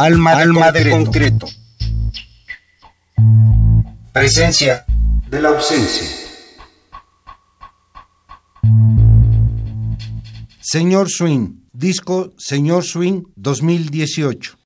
Alma, de, concreto. Presencia de la ausencia. Señor Swing, disco Señor Swing 2018.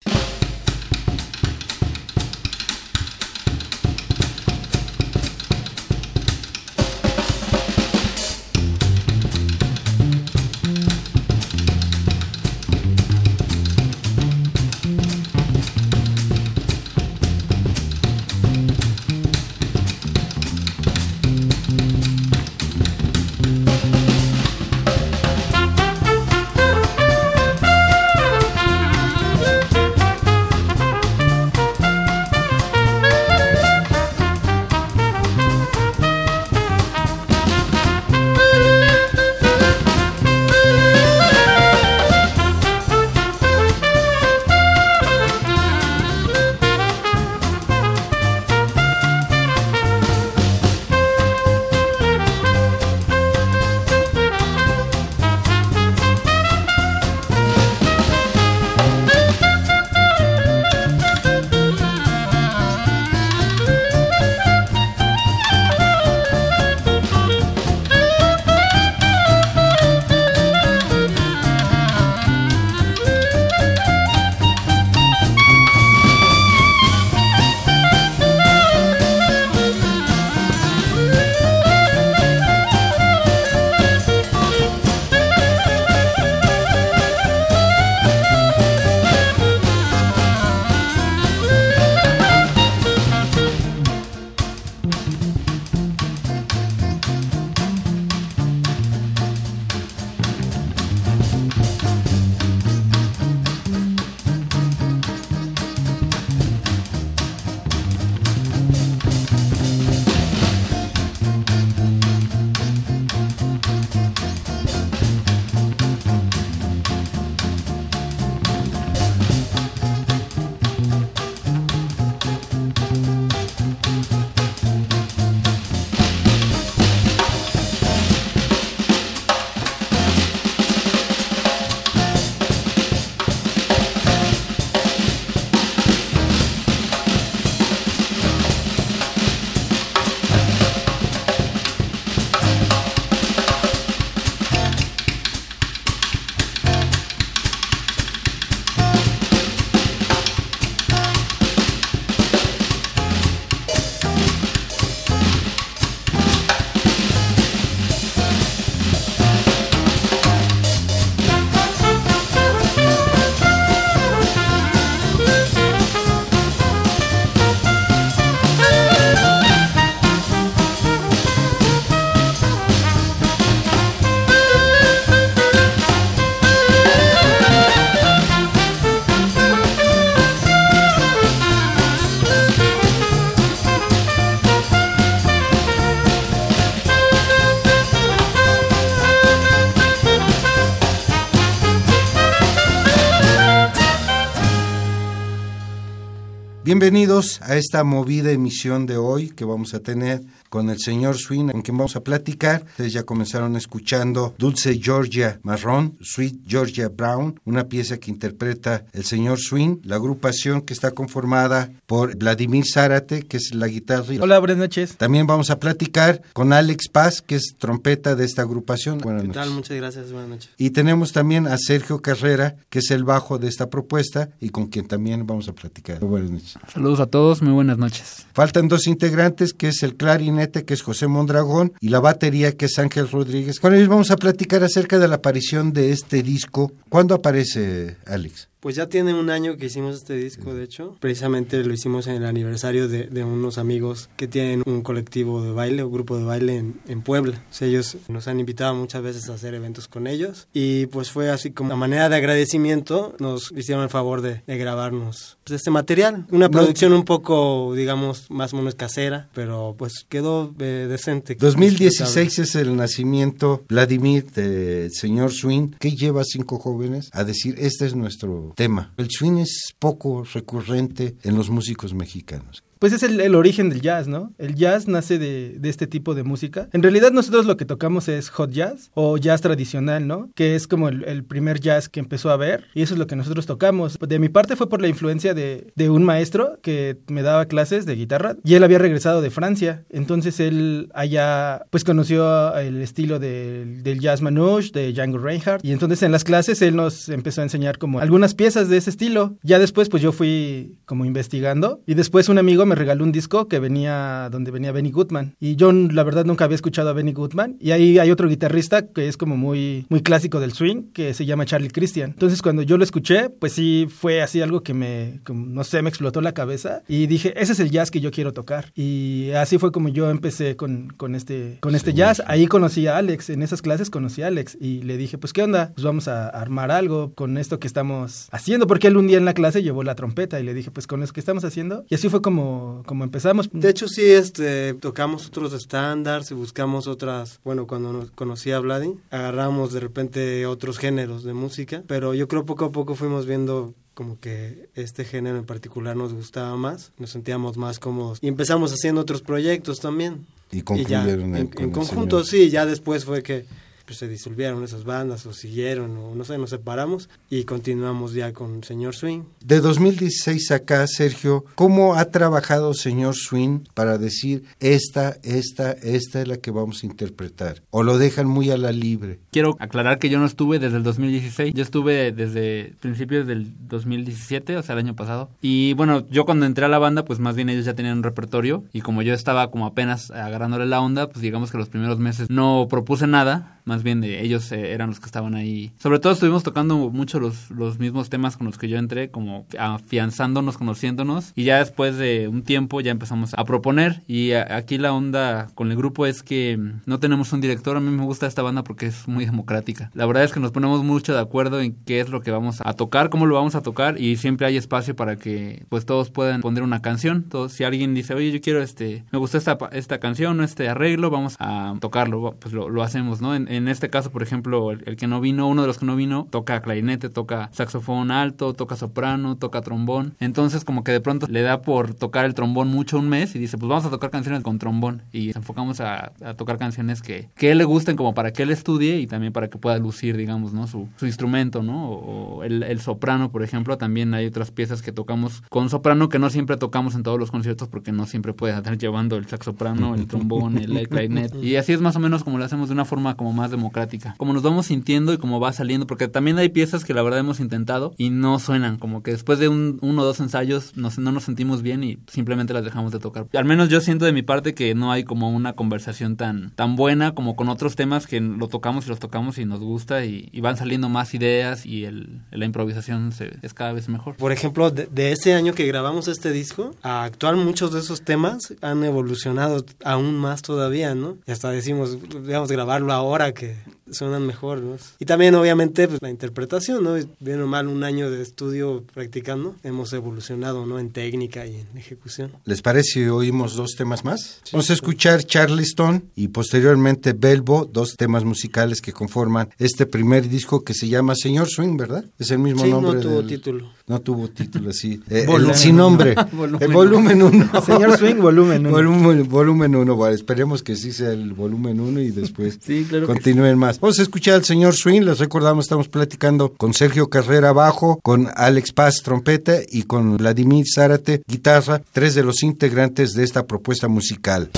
Bienvenidos a esta movida emisión de hoy que vamos a tener con el señor Swing, en quien vamos a platicar. Ustedes ya comenzaron escuchando Dulce Georgia Marrón, Sweet Georgia Brown, una pieza que interpreta el señor Swing, la agrupación que está conformada por Vladimir Zárate, que es la guitarra. Hola, buenas noches. También vamos a platicar con Alex Paz, que es trompeta de esta agrupación. Buenas ¿Qué tal? Muchas gracias, buenas noches. Y tenemos también a Sergio Carrera, que es el bajo de esta propuesta y con quien también vamos a platicar. Buenas noches. Saludos a todos, muy buenas noches. Faltan dos integrantes, que es el clarinete que es José Mondragón, y la batería, que es Ángel Rodríguez. Con ellos vamos a platicar acerca de la aparición de este disco. ¿Cuándo aparece, Alex? Pues ya tiene un año que hicimos este disco, de hecho. Precisamente lo hicimos en el aniversario de, unos amigos que tienen un colectivo de baile, un grupo de baile en, Puebla. ellos nos han invitado muchas veces a hacer eventos con ellos. Y pues fue así como a manera de agradecimiento, nos hicieron el favor de, grabarnos pues, este material. Una producción un poco, digamos, más o menos casera, pero pues quedó eh, decente. 2016 es el nacimiento, Vladimir, del señor Swing, que lleva cinco jóvenes a decir, este es nuestro tema. El swing es poco recurrente en los músicos mexicanos. Pues es el, origen del jazz, ¿no? El jazz nace de, de, este tipo de música. En realidad nosotros lo que tocamos es hot jazz o jazz tradicional, ¿no? Que es como el, primer jazz que empezó a ver y eso es lo que nosotros tocamos. De mi parte fue por la influencia de, de un maestro que me daba clases de guitarra y él había regresado de Francia. Entonces él allá pues conoció el estilo del jazz manouche, de Django Reinhardt y entonces en las clases él nos empezó a enseñar como algunas piezas de ese estilo. Ya después pues yo fui como investigando y después un amigo me regaló un disco que venía donde venía Benny Goodman y yo la verdad nunca había escuchado a Benny Goodman y ahí hay otro guitarrista que es como muy muy clásico del swing que se llama Charlie Christian. Entonces cuando yo lo escuché, pues sí fue así algo que me no sé, me explotó la cabeza y dije, ese es el jazz que yo quiero tocar. Y así fue como yo empecé con, con este con este jazz. Ahí conocí a Alex, en esas clases conocí a Alex y le dije, "Pues qué onda? Pues vamos a armar algo con esto que estamos haciendo", porque él un día en la clase llevó la trompeta y le dije, "Pues con eso que estamos haciendo." Y así fue como como empezamos. De hecho sí este tocamos otros estándares y buscamos otras, bueno, cuando nos conocí a Vladi, agarramos de repente otros géneros de música, pero yo creo poco a poco fuimos viendo como que este género en particular nos gustaba más, nos sentíamos más cómodos y empezamos haciendo otros proyectos también. Y concluyeron en, en conjunto, sí, ya después fue que pues, se disolvieron esas bandas o siguieron o no sé, nos separamos y continuamos ya con Señor Swing. De 2016 acá, Sergio, ¿cómo ha trabajado Señor Swing para decir esta, esta, esta es la que vamos a interpretar? ¿O lo dejan muy a la libre? Quiero aclarar que yo no estuve desde el 2016, yo estuve desde principios del 2017, o sea, el año pasado. Y bueno, yo cuando entré a la banda, pues más bien ellos ya tenían un repertorio y como yo estaba como apenas agarrándole la onda, pues digamos que los primeros meses no propuse nada, más bien de ellos eh, eran los que estaban ahí. Sobre todo estuvimos tocando mucho los, los mismos temas con los que yo entré, como afianzándonos, conociéndonos, y ya después de un tiempo ya empezamos a proponer, y aquí la onda con el grupo es que no tenemos un director, a mí me gusta esta banda porque es muy democrática. La verdad es que nos ponemos mucho de acuerdo en qué es lo que vamos a tocar, cómo lo vamos a tocar, y siempre hay espacio para que pues todos puedan poner una canción. Todos, si alguien dice, oye, yo quiero este, me gustó esta, esta canción, este arreglo, vamos a tocarlo, pues lo, lo hacemos, ¿no? En, en este caso, por ejemplo, el, que no vino, uno de los que no vino, toca clarinete, toca saxofón alto, toca soprano, toca trombón. Entonces, como que de pronto le da por tocar el trombón mucho un mes y dice, pues vamos a tocar canciones con trombón. Y nos enfocamos a, tocar canciones que, que le gusten como para que él estudie y también para que pueda lucir, digamos, ¿no? Su, su instrumento, ¿no? O, el, el, soprano, por ejemplo, también hay otras piezas que tocamos con soprano que no siempre tocamos en todos los conciertos porque no siempre puede estar llevando el saxoprano, el trombón, el clarinete. Y así es más o menos como lo hacemos de una forma como más democrática. Como nos vamos sintiendo y como va saliendo, porque también hay piezas que la verdad hemos intentado y no suenan, como que después de un, uno o dos ensayos no nos sentimos bien y simplemente las dejamos de tocar. Al menos yo siento de mi parte que no hay como una conversación tan, tan buena como con otros temas que lo tocamos y los tocamos y nos gusta y, van saliendo más ideas y la improvisación se, es cada vez mejor. Por ejemplo, de, de, año que grabamos este disco, a actual muchos de esos temas han evolucionado aún más todavía, ¿no? Y hasta decimos, debemos grabarlo ahora que suenan mejor, ¿no? Y también obviamente pues, la interpretación, ¿no? Bien o mal un año de estudio practicando, hemos evolucionado, ¿no? En técnica y en ejecución. ¿Les parece si oímos dos temas más? Vamos a escuchar Charleston y posteriormente Belbo, dos temas musicales que conforman este primer disco que se llama Señor Swing, ¿verdad? Es el mismo nombre. no tuvo título. No tuvo título, así. Eh, sin nombre. el volumen 1. Señor Swing, volumen 1. Volumen, volumen 1, vale. Esperemos que sí sea el volumen 1 y después continúen más. Vamos a escuchar al señor Swing, les recordamos, estamos platicando con Sergio Carrera bajo, con Alex Paz trompeta y con Vladimir Zárate guitarra, tres de los integrantes de esta propuesta musical.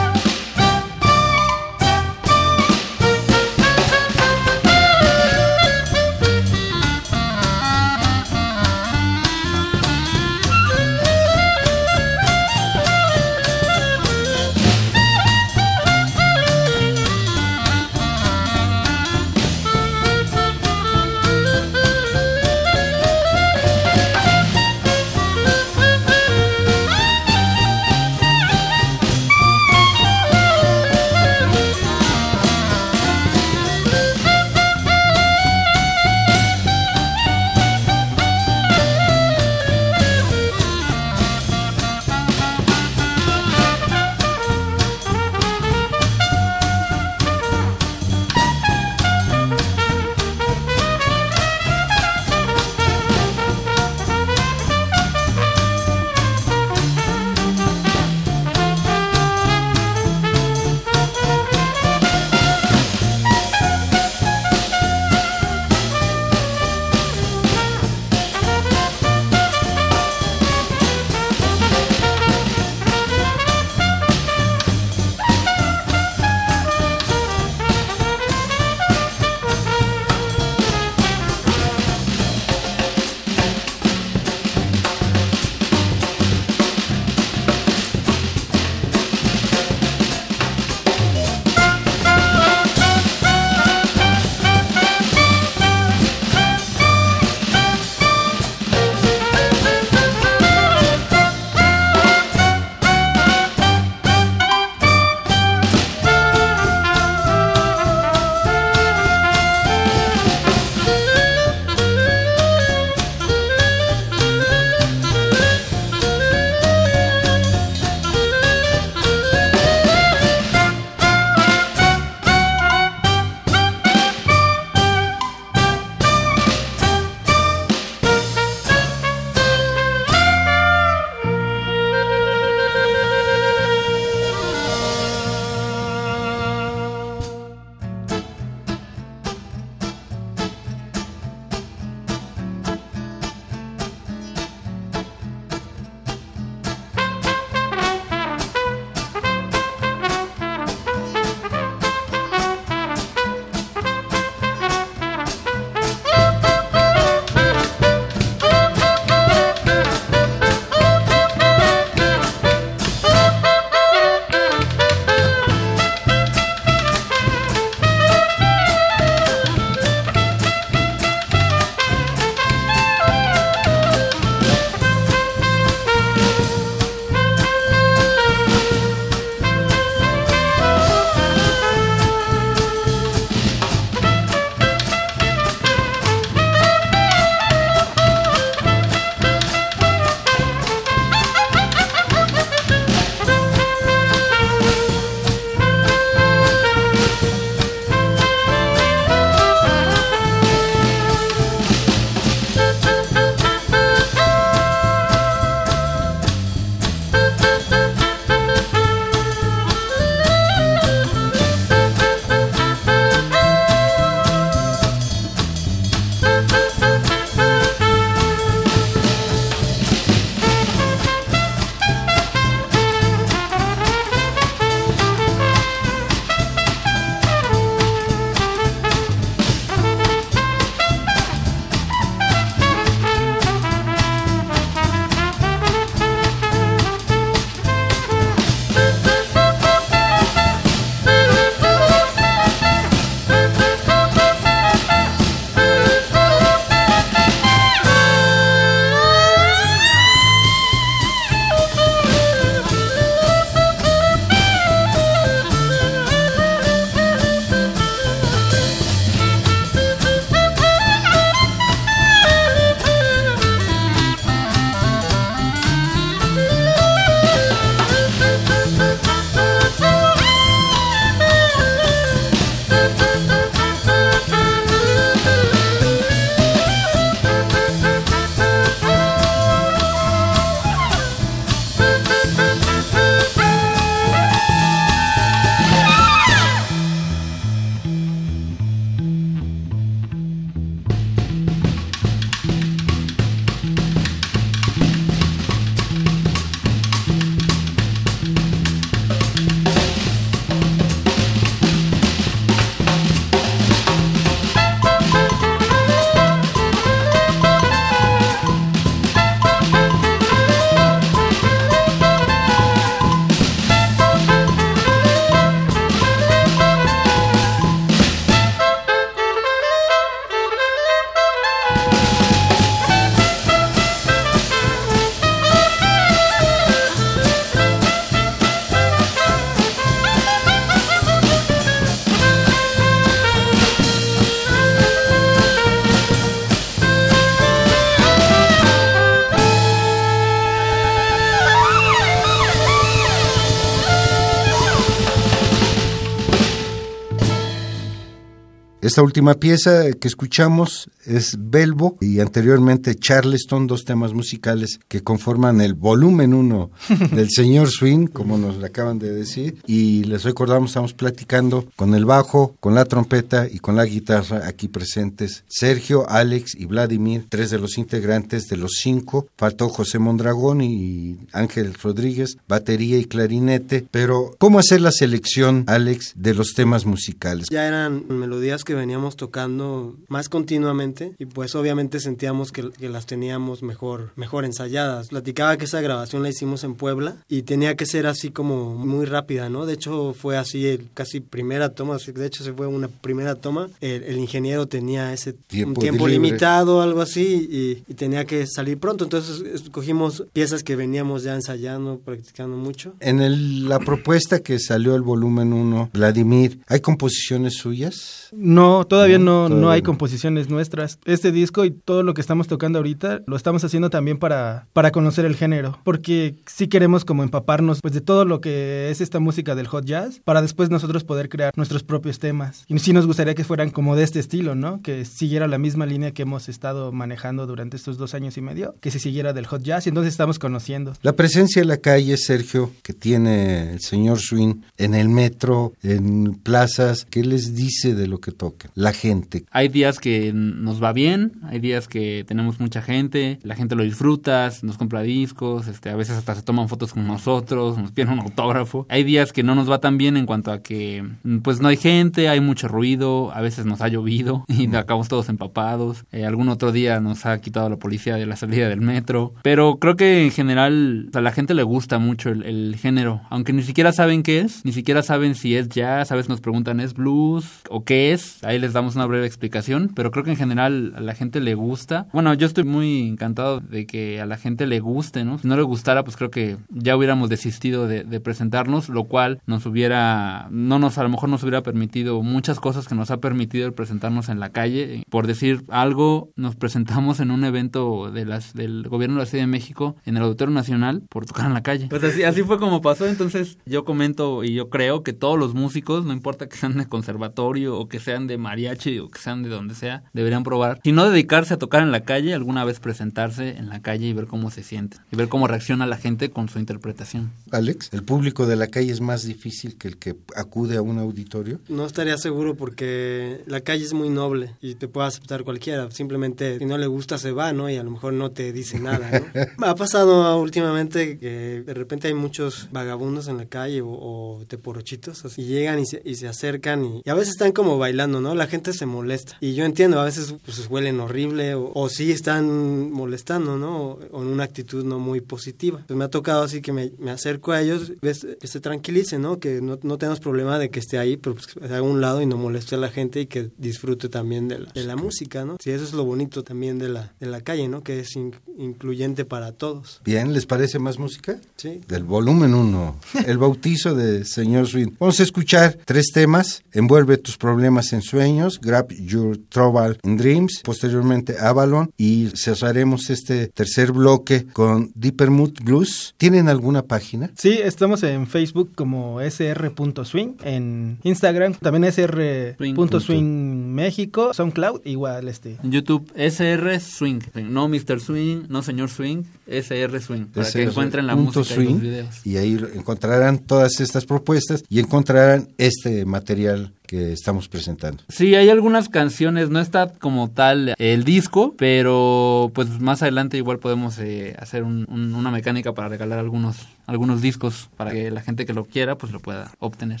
Esta última pieza que escuchamos es Belbo y anteriormente Charleston, dos temas musicales que conforman el volumen uno del señor Swing, como nos acaban de decir. Y les recordamos, estamos platicando con el bajo, con la trompeta y con la guitarra aquí presentes Sergio, Alex y Vladimir, tres de los integrantes de los cinco. Faltó José Mondragón y Ángel Rodríguez, batería y clarinete. Pero, ¿cómo hacer la selección, Alex, de los temas musicales? Ya eran melodías que veníamos tocando más continuamente y pues obviamente sentíamos que, que las teníamos mejor, mejor ensayadas. Platicaba que esa grabación la hicimos en Puebla y tenía que ser así como muy rápida, ¿no? De hecho fue así el, casi primera toma, de hecho se fue una primera toma. El, el ingeniero tenía ese Tiempo tiempo limitado, algo así, y, y tenía que salir pronto. Entonces escogimos piezas que veníamos ya ensayando, practicando mucho. En el- la propuesta que salió el volumen 1, Vladimir, ¿hay composiciones suyas? No, todavía no, no, todavía hay no. composiciones nuestras. Este disco y todo lo que estamos tocando ahorita lo estamos haciendo también para, para conocer el género, porque sí queremos como empaparnos pues de todo lo que es esta música del hot jazz para después nosotros poder crear nuestros propios temas. Y sí nos gustaría que fueran como de este estilo, ¿no? Que siguiera la misma línea que hemos estado manejando durante estos dos años y medio, que se siguiera del hot jazz y entonces estamos conociendo. La presencia en la calle, Sergio, que tiene el señor Swing en el metro, en plazas, ¿qué les dice de lo que tocan? La gente. Hay días que nos va bien, hay días que tenemos mucha gente, la gente lo disfruta, nos compra discos, este, a veces hasta se toman fotos con nosotros, nos piden un autógrafo. Hay días que no nos va tan bien en cuanto a que pues no hay gente, hay mucho ruido, a veces nos ha llovido y acabamos todos empapados. Eh, algún otro día nos ha quitado la policía de la salida del metro. Pero creo que en general a la gente le gusta mucho el, el género, aunque ni siquiera saben qué es, ni siquiera saben si es jazz, a veces nos preguntan es blues o qué es, ahí les damos una breve explicación, pero creo que en general a la gente le gusta. Bueno, yo estoy muy encantado de que a la gente le guste, ¿no? Si no le gustara, pues creo que ya hubiéramos desistido de, presentarnos, lo cual nos hubiera, no nos, a lo mejor nos hubiera permitido muchas cosas que nos ha permitido presentarnos en la calle. Por decir algo, nos presentamos en un evento del gobierno de la Ciudad de México en el Auditorio Nacional por tocar en la calle. Pues así, así fue como pasó, entonces yo comento y yo creo que todos los músicos, no importa que sean de conservatorio o que sean de mariachi o que sean de donde sea, deberían probar. Si no dedicarse a tocar en la calle, alguna vez presentarse en la calle y ver cómo se siente. Y ver cómo reacciona la gente con su interpretación. Alex, ¿el público de la calle es más difícil que el que acude a un auditorio? No estaría seguro porque la calle es muy noble y te puede aceptar cualquiera. Simplemente si no le gusta se va, ¿no? Y a lo mejor no te dice nada, ¿no? ha pasado últimamente que de repente hay muchos vagabundos en la calle o, o teporochitos así, y llegan y se, y se acercan y, y a veces están como bailando, ¿no? La gente se molesta. Y yo entiendo, a veces pues huelen horrible o, o sí están molestando, ¿no? O, o en una actitud no muy positiva. Pues me ha tocado así que me, me acerco a ellos, ves, que se tranquilicen, ¿no? Que no, no tenemos problema de que esté ahí, pero pues que se haga a un lado y no moleste a la gente y que disfrute también de la, de la música, ¿no? Sí, eso es lo bonito también de la, de la calle, ¿no? Que es in- incluyente para todos. Bien, ¿les parece más música? Sí. Del volumen 1, el bautizo de señor Swing. Vamos a escuchar tres temas, Envuelve tus problemas en sueños, Grab Your Trouble in Dreams, posteriormente Avalon y cerraremos este tercer bloque con Deeper Mood Blues. ¿Tienen alguna página? Sí, estamos en Facebook como sr.swing, en Instagram también sr.swing México, SoundCloud igual este. En YouTube, SR Swing. No Mr. Swing, no Señor Swing, SR Swing. Para que encuentren la música y los videos. y ahí encontrarán todas estas propuestas y encontrarán este material que estamos presentando. Sí, hay algunas canciones, no está como tal el disco, pero pues más adelante igual podemos eh, hacer un- un- una mecánica para regalar algunos, algunos discos para que la gente que lo quiera pues lo pueda obtener.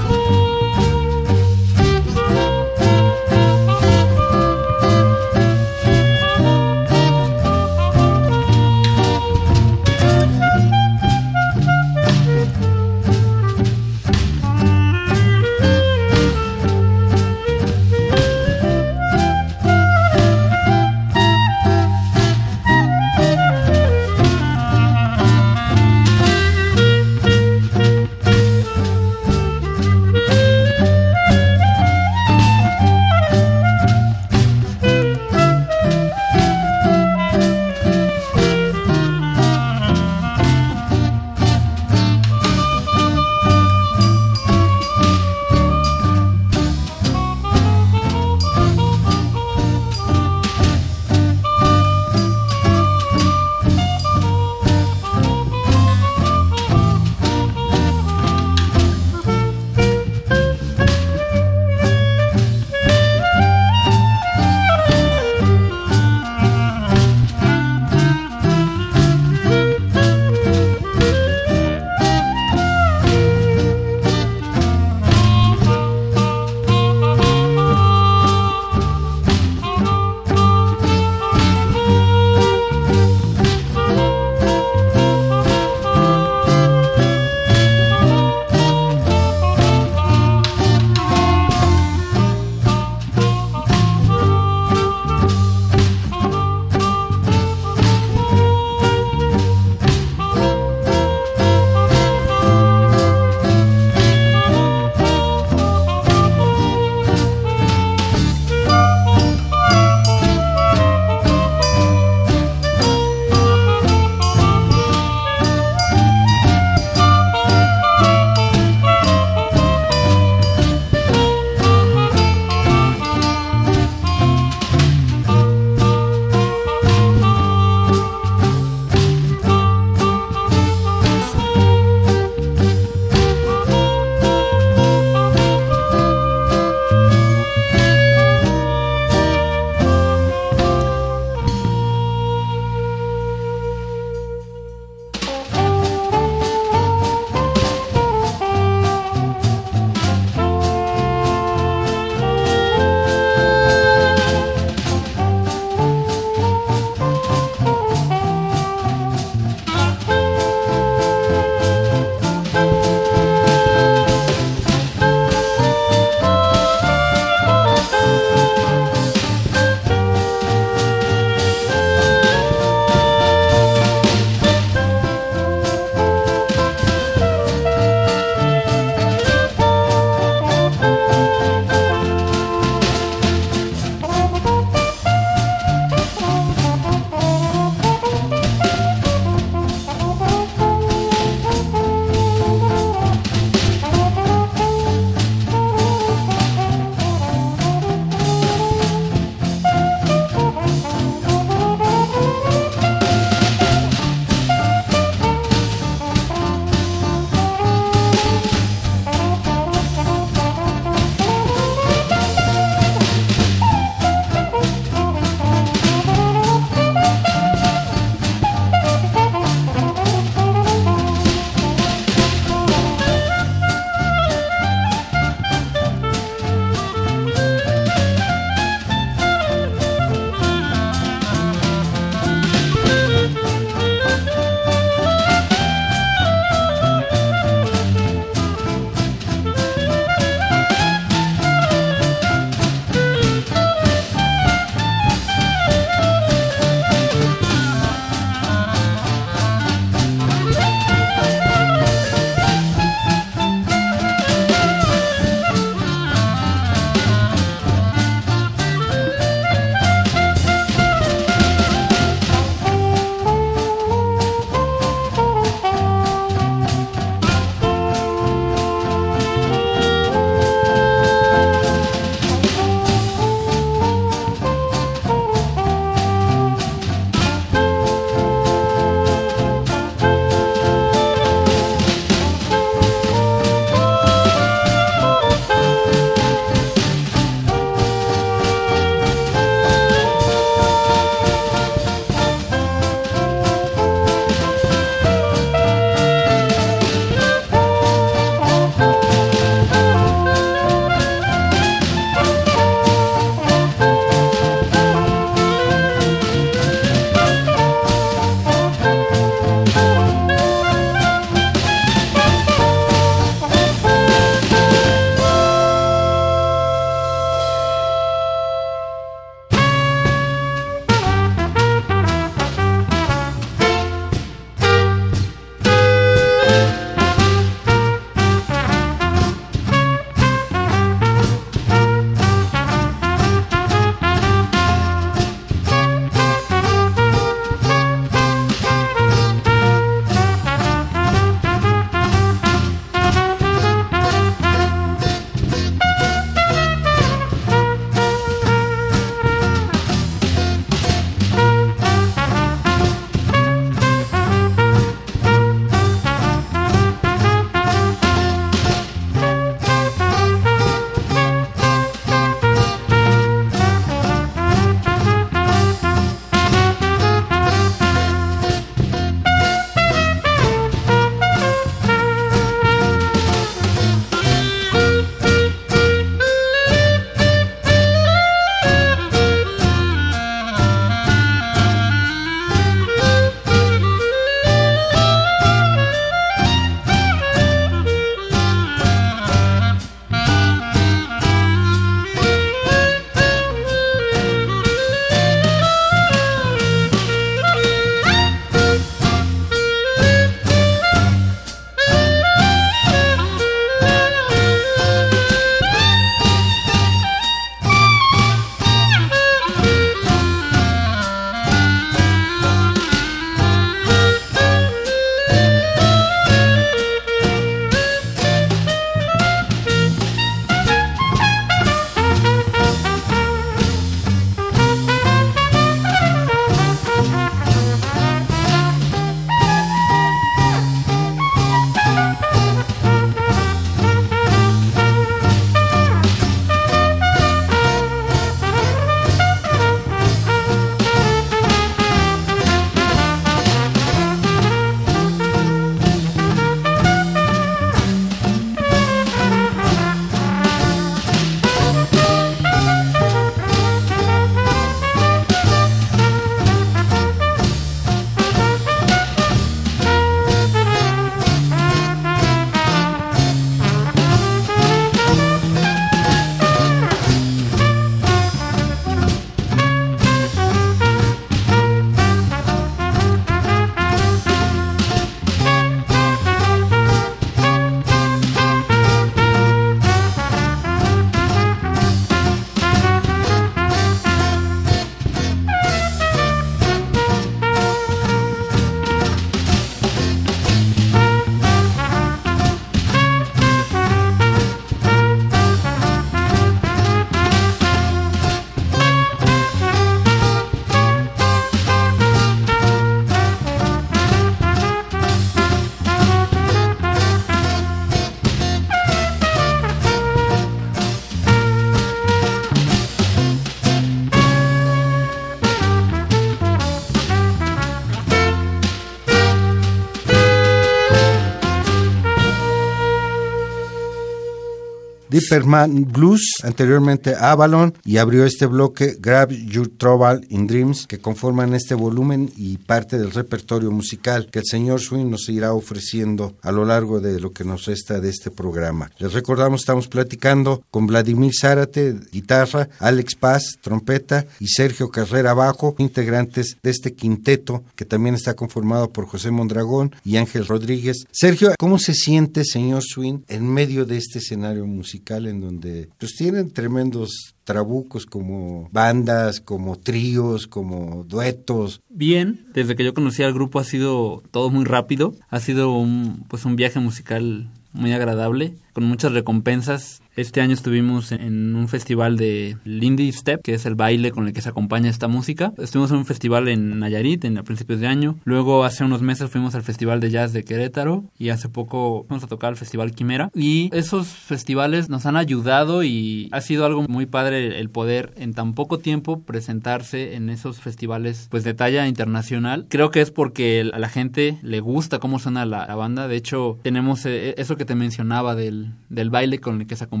Dipperman Blues, anteriormente Avalon, y abrió este bloque Grab Your Trouble in Dreams, que conforman este volumen y parte del repertorio musical que el señor Swing nos irá ofreciendo a lo largo de lo que nos resta de este programa. Les recordamos, estamos platicando con Vladimir Zárate, guitarra, Alex Paz, trompeta, y Sergio Carrera Bajo, integrantes de este quinteto que también está conformado por José Mondragón y Ángel Rodríguez. Sergio, ¿cómo se siente, señor Swing, en medio de este escenario musical en donde pues tienen tremendos trabucos como bandas, como tríos, como duetos. Bien, desde que yo conocí al grupo ha sido todo muy rápido, ha sido un pues un viaje musical muy agradable, con muchas recompensas este año estuvimos en un festival de Lindy Step, que es el baile con el que se acompaña esta música. Estuvimos en un festival en Nayarit en a principios de año. Luego hace unos meses fuimos al Festival de Jazz de Querétaro y hace poco fuimos a tocar al Festival Quimera. Y esos festivales nos han ayudado y ha sido algo muy padre el poder en tan poco tiempo presentarse en esos festivales pues de talla internacional. Creo que es porque a la gente le gusta cómo suena la, banda. De hecho, tenemos eh, eso que te mencionaba del, del baile con el que se acompaña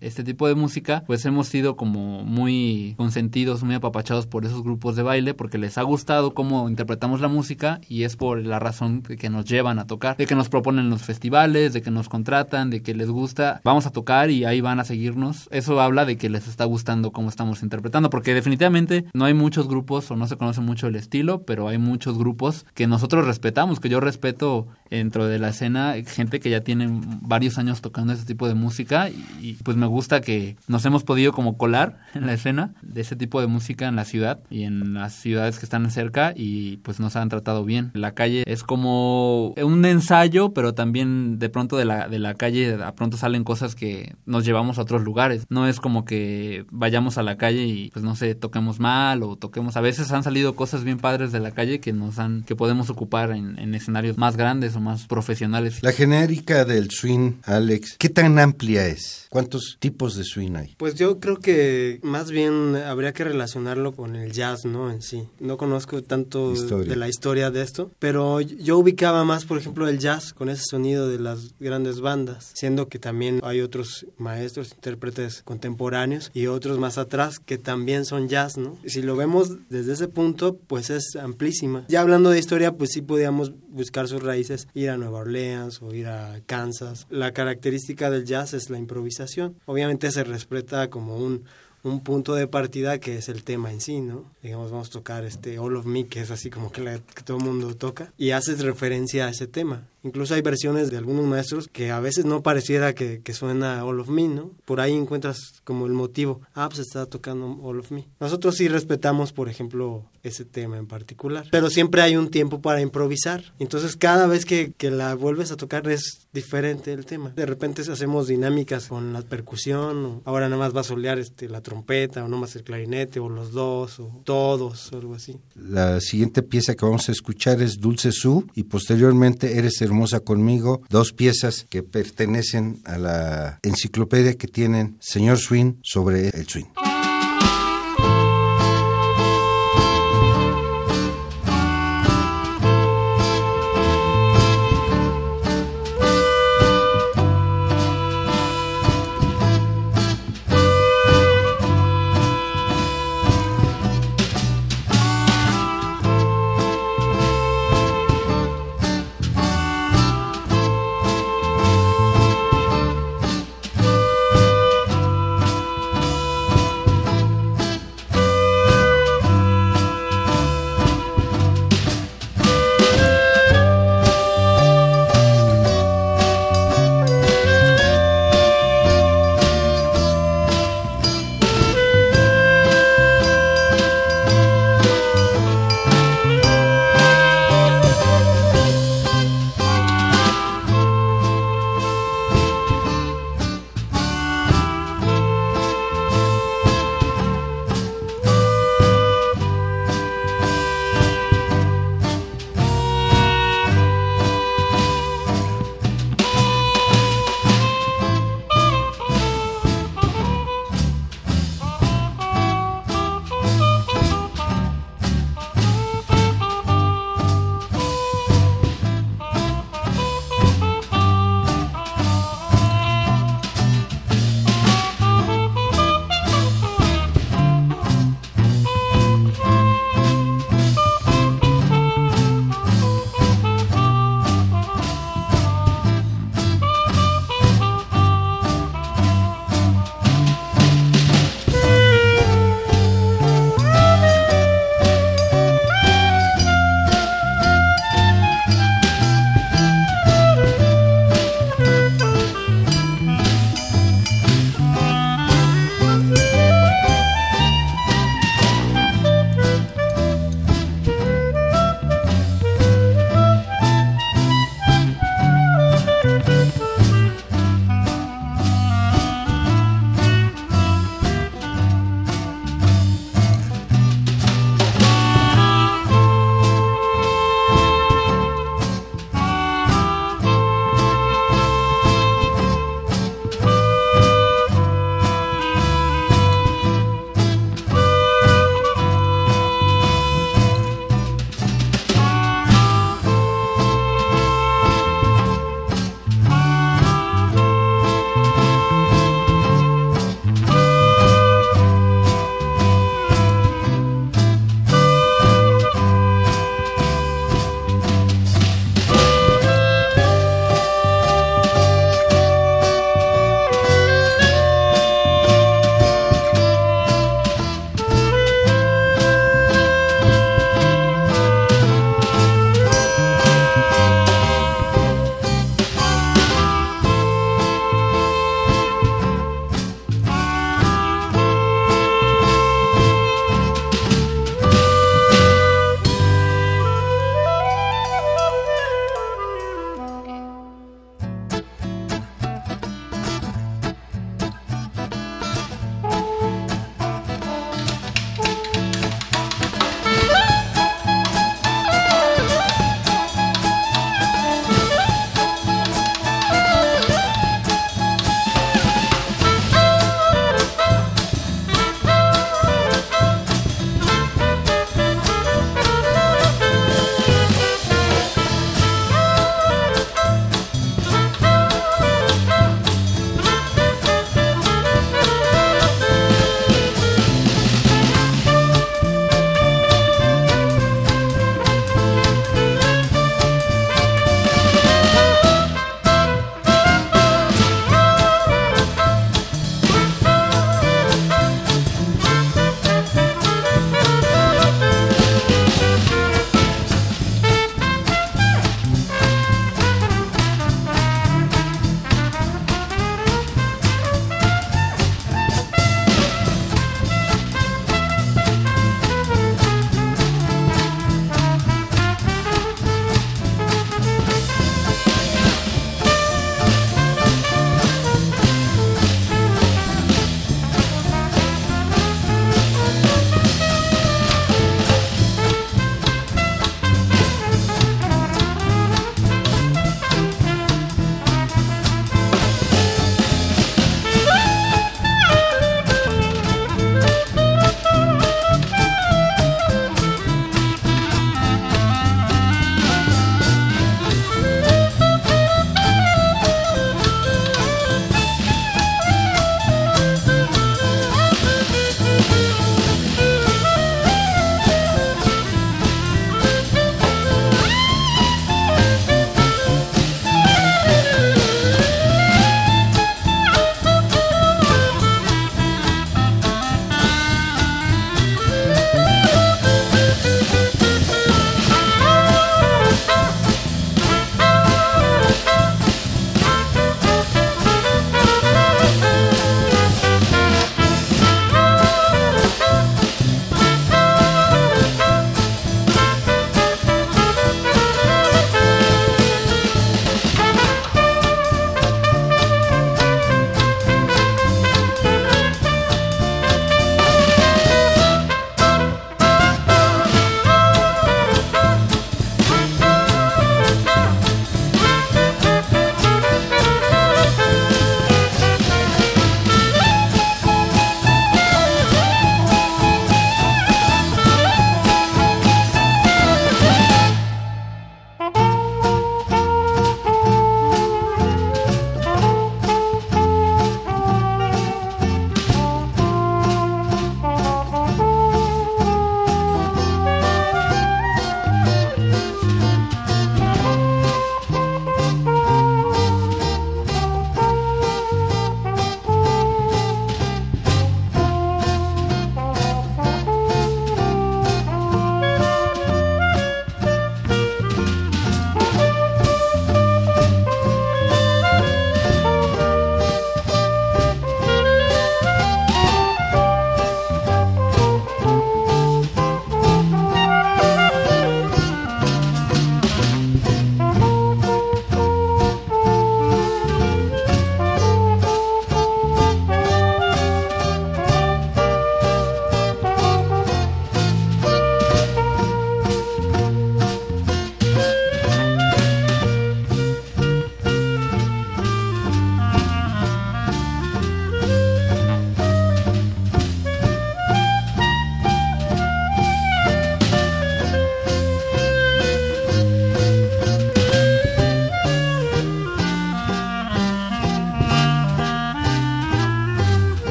este tipo de música, pues hemos sido como muy consentidos, muy apapachados por esos grupos de baile, porque les ha gustado cómo interpretamos la música y es por la razón que nos llevan a tocar, de que nos proponen los festivales, de que nos contratan, de que les gusta, vamos a tocar y ahí van a seguirnos. Eso habla de que les está gustando cómo estamos interpretando, porque definitivamente no hay muchos grupos o no se conoce mucho el estilo, pero hay muchos grupos que nosotros respetamos, que yo respeto dentro de la escena, gente que ya tiene varios años tocando este tipo de música pues me gusta que nos hemos podido como colar en la escena de ese tipo de música en la ciudad y en las ciudades que están cerca y pues nos han tratado bien. La calle es como un ensayo, pero también de pronto de la, de la calle a pronto salen cosas que nos llevamos a otros lugares. No es como que vayamos a la calle y pues no sé, toquemos mal o toquemos. A veces han salido cosas bien padres de la calle que nos han, que podemos ocupar en, en escenarios más grandes o más profesionales. La genérica del swing, Alex, ¿qué tan amplia es? ¿Cuántos tipos de swing hay? Pues yo creo que más bien habría que relacionarlo con el jazz, ¿no? En sí. No conozco tanto de la historia de esto, pero yo ubicaba más, por ejemplo, el jazz con ese sonido de las grandes bandas, siendo que también hay otros maestros, intérpretes contemporáneos y otros más atrás que también son jazz, ¿no? Si lo vemos desde ese punto, pues es amplísima. Ya hablando de historia, pues sí podíamos buscar sus raíces, ir a Nueva Orleans o ir a Kansas. La característica del jazz es la improvisación Obviamente se respeta como un, un punto de partida que es el tema en sí, ¿no? Digamos, vamos a tocar este All of Me, que es así como que, que todo el mundo toca, y haces referencia a ese tema. Incluso hay versiones de algunos maestros que a veces no pareciera que, que, suena All of Me, ¿no? Por ahí encuentras como el motivo, ah, pues está tocando All of Me. Nosotros sí respetamos, por ejemplo, ese tema en particular, pero siempre hay un tiempo para improvisar. Entonces cada vez que, que la vuelves a tocar es diferente el tema. De repente hacemos dinámicas con la percusión, o ahora nada más va a solear este, la trompeta, o no más el clarinete, o los dos, o todos, o algo así. La siguiente pieza que vamos a escuchar es Dulce Su, y posteriormente Eres el Hermosa conmigo, dos piezas que pertenecen a la enciclopedia que tienen señor Swing sobre el swing.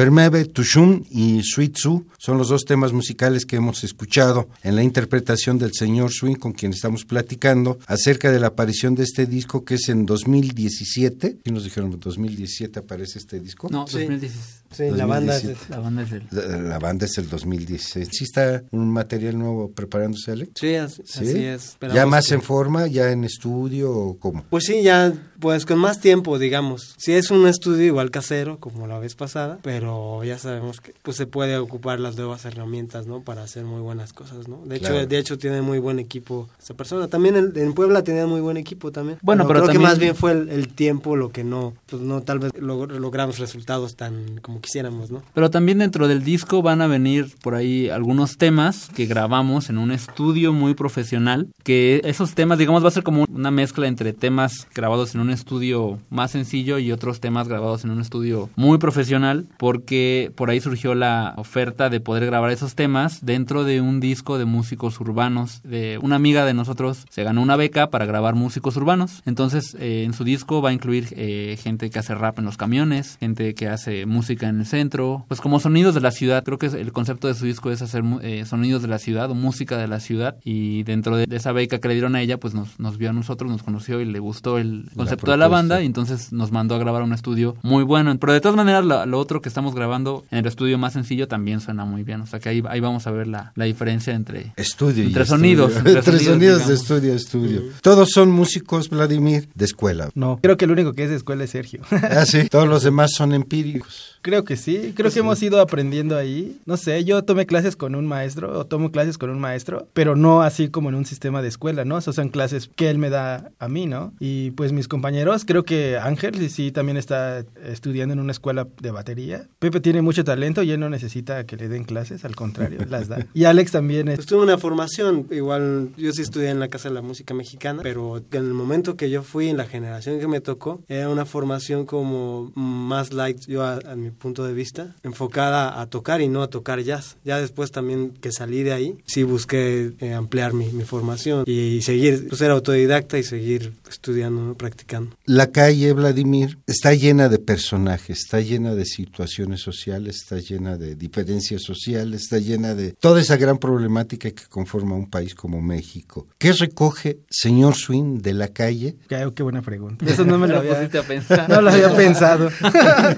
Vermebe, Tushun y Sweet Su son los dos temas musicales que hemos escuchado en la interpretación del señor Swing con quien estamos platicando acerca de la aparición de este disco que es en 2017. ¿Y nos dijeron 2017 aparece este disco? No, Sí. 2016. Sí, la banda es... 2017. La banda es el... La, la banda es el 2016. ¿Sí está un material nuevo preparándose, Alex? Sí, así, ¿Sí? así es. ¿Ya más que- en forma, ya en estudio o cómo? Pues sí, ya, pues con más tiempo, digamos. Si es un estudio igual casero, como la vez pasada, pero ya sabemos que pues se puede ocupar las nuevas herramientas, ¿no? Para hacer muy buenas cosas, ¿no? De hecho, de hecho tiene muy buen equipo esa persona. También en, en Puebla tenía muy buen equipo también. Bueno, pero creo también- que más bien fue el, el tiempo lo que no, pues no tal vez log- logramos resultados tan como quisiéramos, ¿no? Pero también dentro del disco van a venir por ahí algunos temas que grabamos en un estudio muy profesional, que esos temas, digamos, va a ser como una mezcla entre temas grabados en un estudio más sencillo y otros temas grabados en un estudio muy profesional, porque por ahí surgió la oferta de poder grabar esos temas dentro de un disco de músicos urbanos. De una amiga de nosotros se ganó una beca para grabar músicos urbanos, entonces eh, en su disco va a incluir eh, gente que hace rap en los camiones, gente que hace música en el centro, pues como sonidos de la ciudad. Creo que el concepto de su disco es hacer eh, sonidos de la ciudad o música de la ciudad y dentro de, de esa beca que le dieron a ella, pues nos, nos vio a nosotros, nos conoció y le gustó el concepto de la banda y entonces nos mandó a grabar un estudio muy bueno. Pero de todas maneras, lo, lo otro que estamos grabando en el estudio más sencillo también suena muy bien. O sea que ahí, ahí vamos a ver la, la diferencia entre... Estudio y Entre estudio. sonidos, entre Entre sonidos, sonidos de estudio a estudio. Todos son músicos, Vladimir, de escuela. No, creo que el único que es de escuela es Sergio. Ah, sí. Todos los demás son empíricos. Creo que sí, creo que hemos ido aprendiendo ahí. No sé, yo tomé clases con un maestro o tomo clases con un maestro, pero no así como en un sistema de escuela, ¿no? Esas son clases que él me da a mí, ¿no? Y pues mis compañeros, creo que Ángel sí, sí también está estudiando en una escuela de batería. Pepe tiene mucho talento y él no necesita que le den clases, al contrario, las da. Y Alex también es... Pues tuve una formación, igual yo sí estudié en la Casa de la Música Mexicana, pero en el momento que yo fui, en la generación que me tocó, era una formación como más light, yo a, a mi punto de vista, enfocada a tocar y no a tocar jazz. Ya después también que salí de ahí, sí busqué eh, ampliar mi, mi formación y, seguir, pues, ser autodidacta y seguir estudiando, ¿no? practicando. La calle, Vladimir, está llena de personajes, está llena de situaciones sociales, está llena de diferencias sociales, está llena de toda esa gran problemática que conforma un país como México. ¿Qué recoge señor Swing de la calle? Qué, qué buena pregunta. Eso no me lo había... pusiste a pensar. No lo había pensado.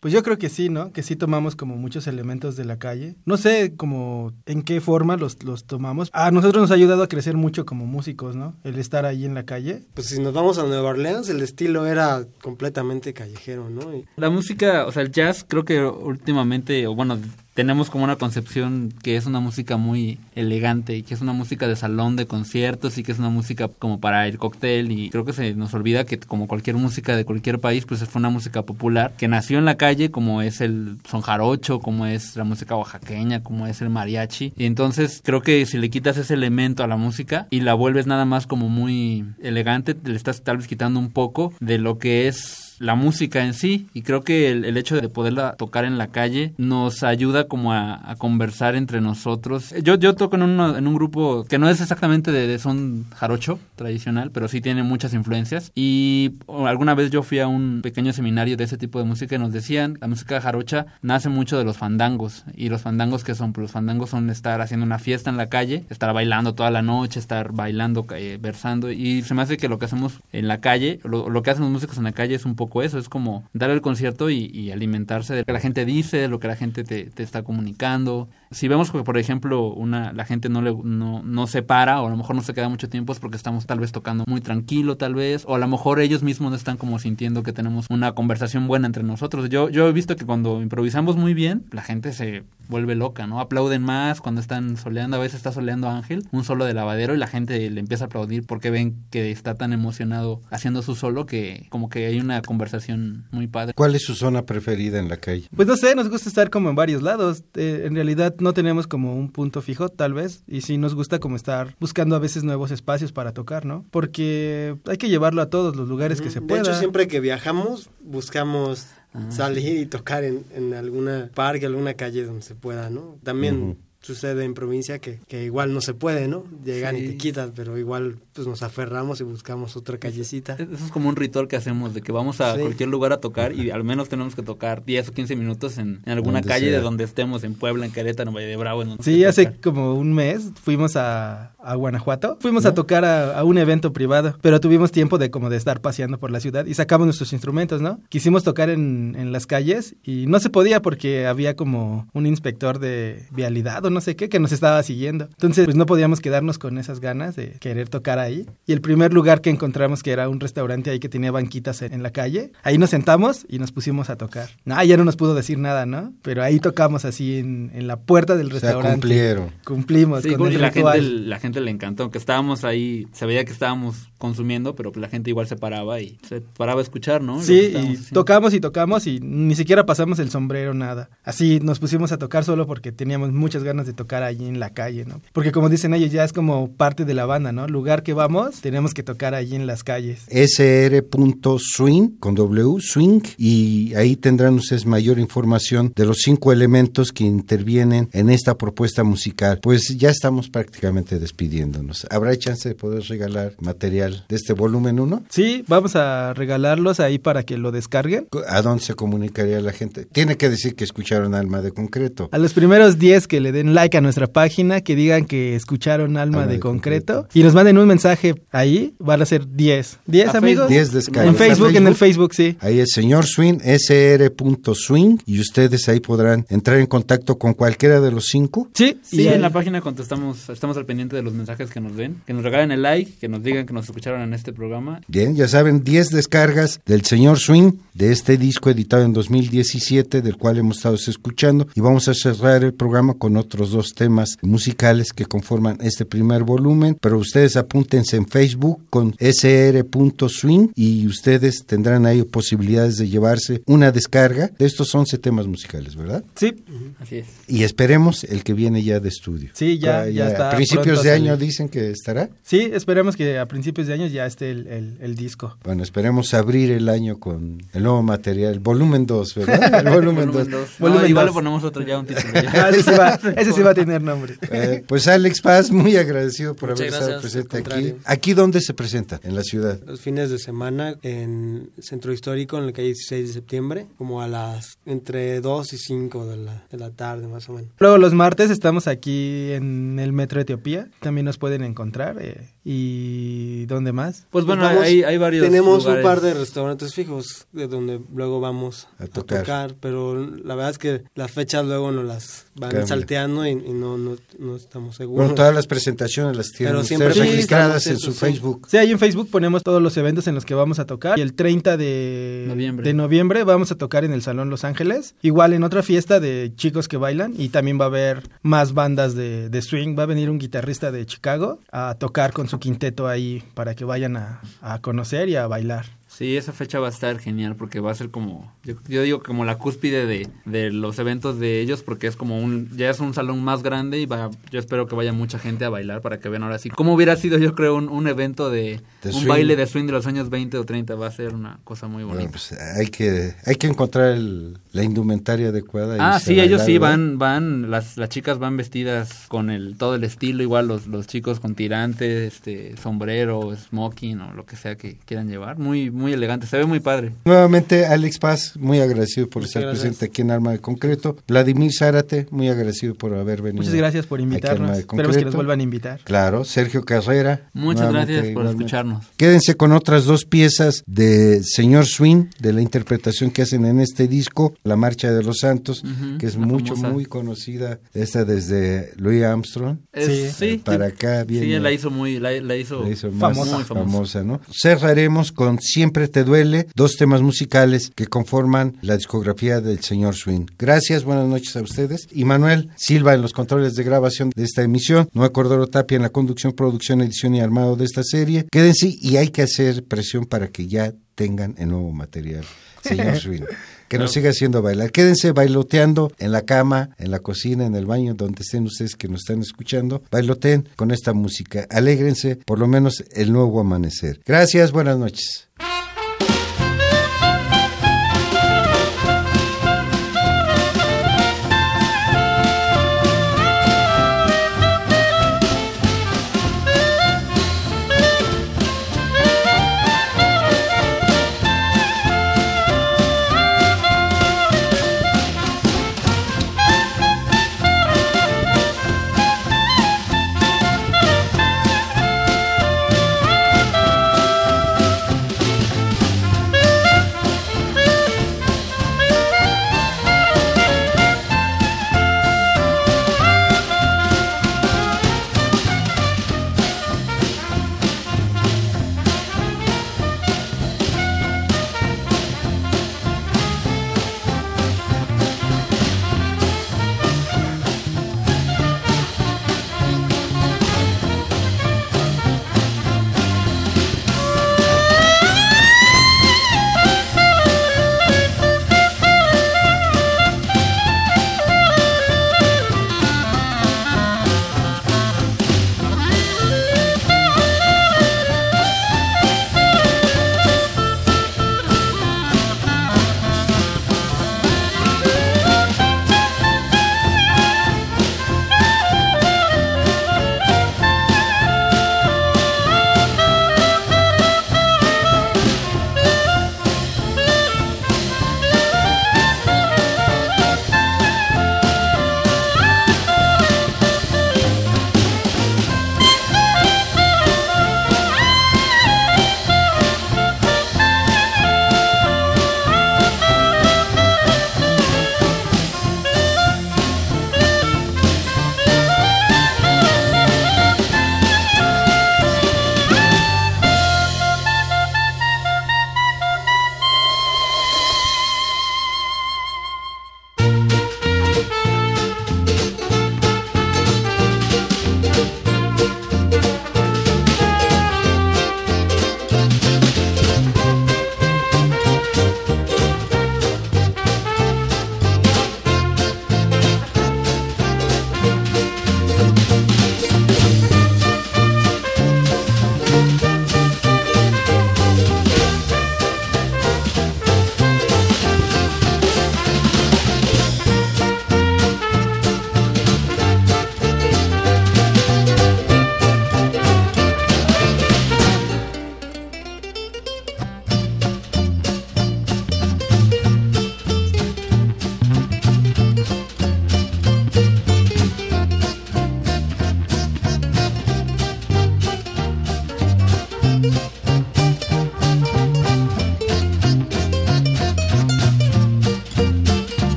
pues yo creo que sí, ¿no? Que sí tomamos como muchos elementos de la calle. No sé como en qué forma los, los tomamos. A nosotros nos ha ayudado a crecer mucho como músicos, ¿no? El estar ahí en la calle. Pues si nos vamos a Nueva Orleans, el estilo era completamente callejero, ¿no? Y- La música, o sea, el jazz creo que últimamente, o bueno, tenemos como una concepción que es una música muy elegante y que es una música de salón de conciertos y que es una música como para el cóctel y creo que se nos olvida que como cualquier música de cualquier país pues fue una música popular que nació en la calle como es el son jarocho, como es la música oaxaqueña, como es el mariachi. Y entonces creo que si le quitas ese elemento a la música y la vuelves nada más como muy elegante le estás tal vez quitando un poco de lo que es la música en sí y creo que el, el hecho de poderla tocar en la calle nos ayuda como a, a conversar entre nosotros. Yo, yo toco en, uno- en un grupo que no es exactamente de, de son jarocho tradicional, pero sí tiene muchas influencias y alguna vez yo fui a un pequeño seminario de ese tipo de música y nos decían la música jarocha nace mucho de los fandangos y los fandangos que son, pues los fandangos son estar haciendo una fiesta en la calle, estar bailando toda la noche, estar bailando, eh, versando y se me hace que lo que hacemos en la calle, lo, lo que hacen los músicos en la calle es un poco eso, es como dar el concierto y, y alimentarse de lo que la gente dice, de lo que la gente te, te está comunicando. Si vemos que, por ejemplo, una la gente no, le, no, no se para o a lo mejor no se queda mucho tiempo es porque estamos tal vez tocando muy tranquilo, tal vez, o a lo mejor ellos mismos no están como sintiendo que tenemos una conversación buena entre nosotros. Yo, yo he visto que cuando improvisamos muy bien, la gente se vuelve loca, ¿no? Aplauden más cuando están soleando, a veces está soleando Ángel, un solo de lavadero y la gente le empieza a aplaudir porque ven que está tan emocionado haciendo su solo que como que hay una conversación muy padre. ¿Cuál es su zona preferida en la calle? Pues no sé, nos gusta estar como en varios lados. Eh, en realidad no tenemos como un punto fijo, tal vez. Y sí nos gusta como estar buscando a veces nuevos espacios para tocar, ¿no? Porque hay que llevarlo a todos los lugares que se de pueda. hecho, siempre que viajamos, buscamos Ah, salir y tocar en, en alguna parque, alguna calle donde se pueda, ¿no? También sucede en provincia que, que igual no se puede, ¿no? Llegan y Sí. te quitas, pero igual pues nos aferramos y buscamos otra callecita. Eso es como un ritual que hacemos, de que vamos a Sí. cualquier lugar a tocar y al menos tenemos que tocar 10 o 15 minutos en, en alguna Donde calle sea. de donde estemos, en Puebla, en Querétaro, en Valle de Bravo. En donde Sí, hace tocar. como un mes fuimos a, a Guanajuato. Fuimos a tocar a, a un evento privado, pero tuvimos tiempo de como de estar paseando por la ciudad y sacamos nuestros instrumentos, ¿no? Quisimos tocar en, en las calles y no se podía porque había como un inspector de vialidad o no sé qué que nos estaba siguiendo. Entonces, pues no podíamos quedarnos con esas ganas de querer tocar ahí. Y el primer lugar que encontramos, que era un restaurante ahí que tenía banquitas en, en la calle, ahí nos sentamos y nos pusimos a tocar. Ah, ya no nos pudo decir nada, ¿no? Pero ahí tocamos así en, en la puerta del O sea, restaurante. cumplieron. Cumplimos Sí, con y el la ritual. gente, la gente le encantó, que estábamos ahí, se veía que estábamos consumiendo, pero la gente igual se paraba y se paraba a escuchar, ¿no? Sí, y haciendo. tocamos y tocamos y ni siquiera pasamos el sombrero, nada. Así nos pusimos a tocar solo porque teníamos muchas ganas de tocar allí en la calle, ¿no? Porque como dicen ellos, ya es como parte de la banda, ¿no? Lugar que vamos, tenemos que tocar allí en las calles. sr.swing con W, swing, y ahí tendrán ustedes mayor información de los cinco elementos que intervienen en esta propuesta musical. Pues ya estamos prácticamente despidiéndonos. ¿Habrá chance de poder regalar material de este volumen 1? Sí, vamos a regalarlos ahí para que lo descarguen. ¿A dónde se comunicaría la gente? Tiene que decir que escucharon Alma de Concreto. A los primeros 10 que le den like a nuestra página, que digan que escucharon Alma, Alma de, de concreto, Concreto. y nos manden un mensaje ahí, van a ser 10. ¿10 A amigos? Facebook. 10 descargas. En Facebook, ¿A en el Facebook, sí. Ahí es señor Swing, sr.swing, y ustedes ahí podrán entrar en contacto con cualquiera de los cinco. Sí, Sí, y en la página contestamos, estamos al pendiente de los mensajes que nos den, que nos regalen el like, que nos digan que nos escucharon en este programa. Bien, ya saben, 10 descargas del señor Swing de este disco editado en 2017, del cual hemos estado escuchando, y vamos a cerrar el programa con otros dos temas musicales que conforman este primer volumen, pero ustedes en Facebook con sr.swing y ustedes tendrán ahí posibilidades de llevarse una descarga de estos 11 temas musicales, ¿verdad? Sí, Así es. Y esperemos el que viene ya de estudio. Sí, ya- ya está A principios de año dicen que estará. sí, esperemos que a principios de año ya esté el, el- el disco. Bueno, esperemos abrir el año con el nuevo material, volumen 2, ¿verdad? El volumen 2. dos. Volumen No, igual le ponemos otro ya un título. Ah, ya. ese, sí va, ese sí va a tener nombre. Eh, pues Alex Paz, muy agradecido por Muchas haber estado presente aquí. ¿Aquí dónde se presenta? En la ciudad. Los fines de semana en Centro Histórico, en la calle 16 de septiembre, como a las entre 2 y 5 de la, de la tarde, más o menos. Luego los martes estamos aquí en el Metro Etiopía. También nos pueden encontrar. eh, ¿Y dónde más? Pues bueno, Vamos- hay, hay varios Tenemos lugares. un par de restaurantes fijos de donde luego vamos A a tocar. pero la verdad es que las fechas luego nos las van salteando y, y no, no, no estamos seguros. Bueno, todas las presentaciones las tienen Pero siempre sí, registradas en su sí. Facebook. Sí, ahí en Facebook ponemos todos los eventos en los que vamos a tocar. Y el 30 de Noviembre. de noviembre vamos a tocar en el Salón Los Ángeles. Igual en otra fiesta de chicos que bailan. Y también va a haber más bandas de, de swing. Va a venir un guitarrista de Chicago a tocar con su quinteto ahí para que vayan a, a conocer y a bailar. Sí, esa fecha va a estar genial porque va a ser como, yo, yo digo como la cúspide de, de los eventos de ellos porque es como un, ya es un salón más grande y va, yo espero que vaya mucha gente a bailar para que vean ahora sí. ¿Cómo hubiera sido yo creo un, un evento de, De un swing. baile de swing de los años 20 o 30? Va a ser una cosa muy Bueno, bonita. pues hay que hay que encontrar el- la indumentaria adecuada. y Ah, sí, ellos sí ¿verdad? van, van, las, las chicas van vestidas con el todo el estilo, igual los, los chicos con tirante, este, sombrero, smoking o lo que sea que quieran llevar, muy, muy elegante, se ve muy padre. Nuevamente, Alex Paz, muy agradecido por Muchas estar gracias. presente aquí en Arma de Concreto. Vladimir Zárate, muy agradecido por haber venido. Muchas gracias por invitarnos. Esperemos que nos vuelvan a invitar. Claro, Sergio Carrera. Muchas gracias por igualmente. escucharnos. Quédense con otras dos piezas de Señor Swing, de la interpretación que hacen en este disco, La Marcha de los Santos, que es mucho, famosa. muy conocida, esta desde Louis Armstrong. Es- Sí. sí, Para yo- acá viene- Sí, la hizo muy, la, la hizo, La hizo más Famosa. muy famosa. famosa, ¿no? Cerraremos con Siempre te duele, dos temas musicales que conforman la discografía del señor Swing. Gracias, buenas noches a ustedes. Y Manuel Silva en los controles de grabación de esta emisión, Noé Cordero Tapia en la conducción, producción, edición y armado de esta serie. Quédense y hay que hacer presión para que ya tengan el nuevo material, señor Swing. Que nos siga haciendo bailar. Quédense bailoteando en la cama, en la cocina, en el baño, donde estén ustedes que nos están escuchando. Bailoteen con esta música. Alégrense por lo menos el nuevo amanecer. Gracias, buenas noches.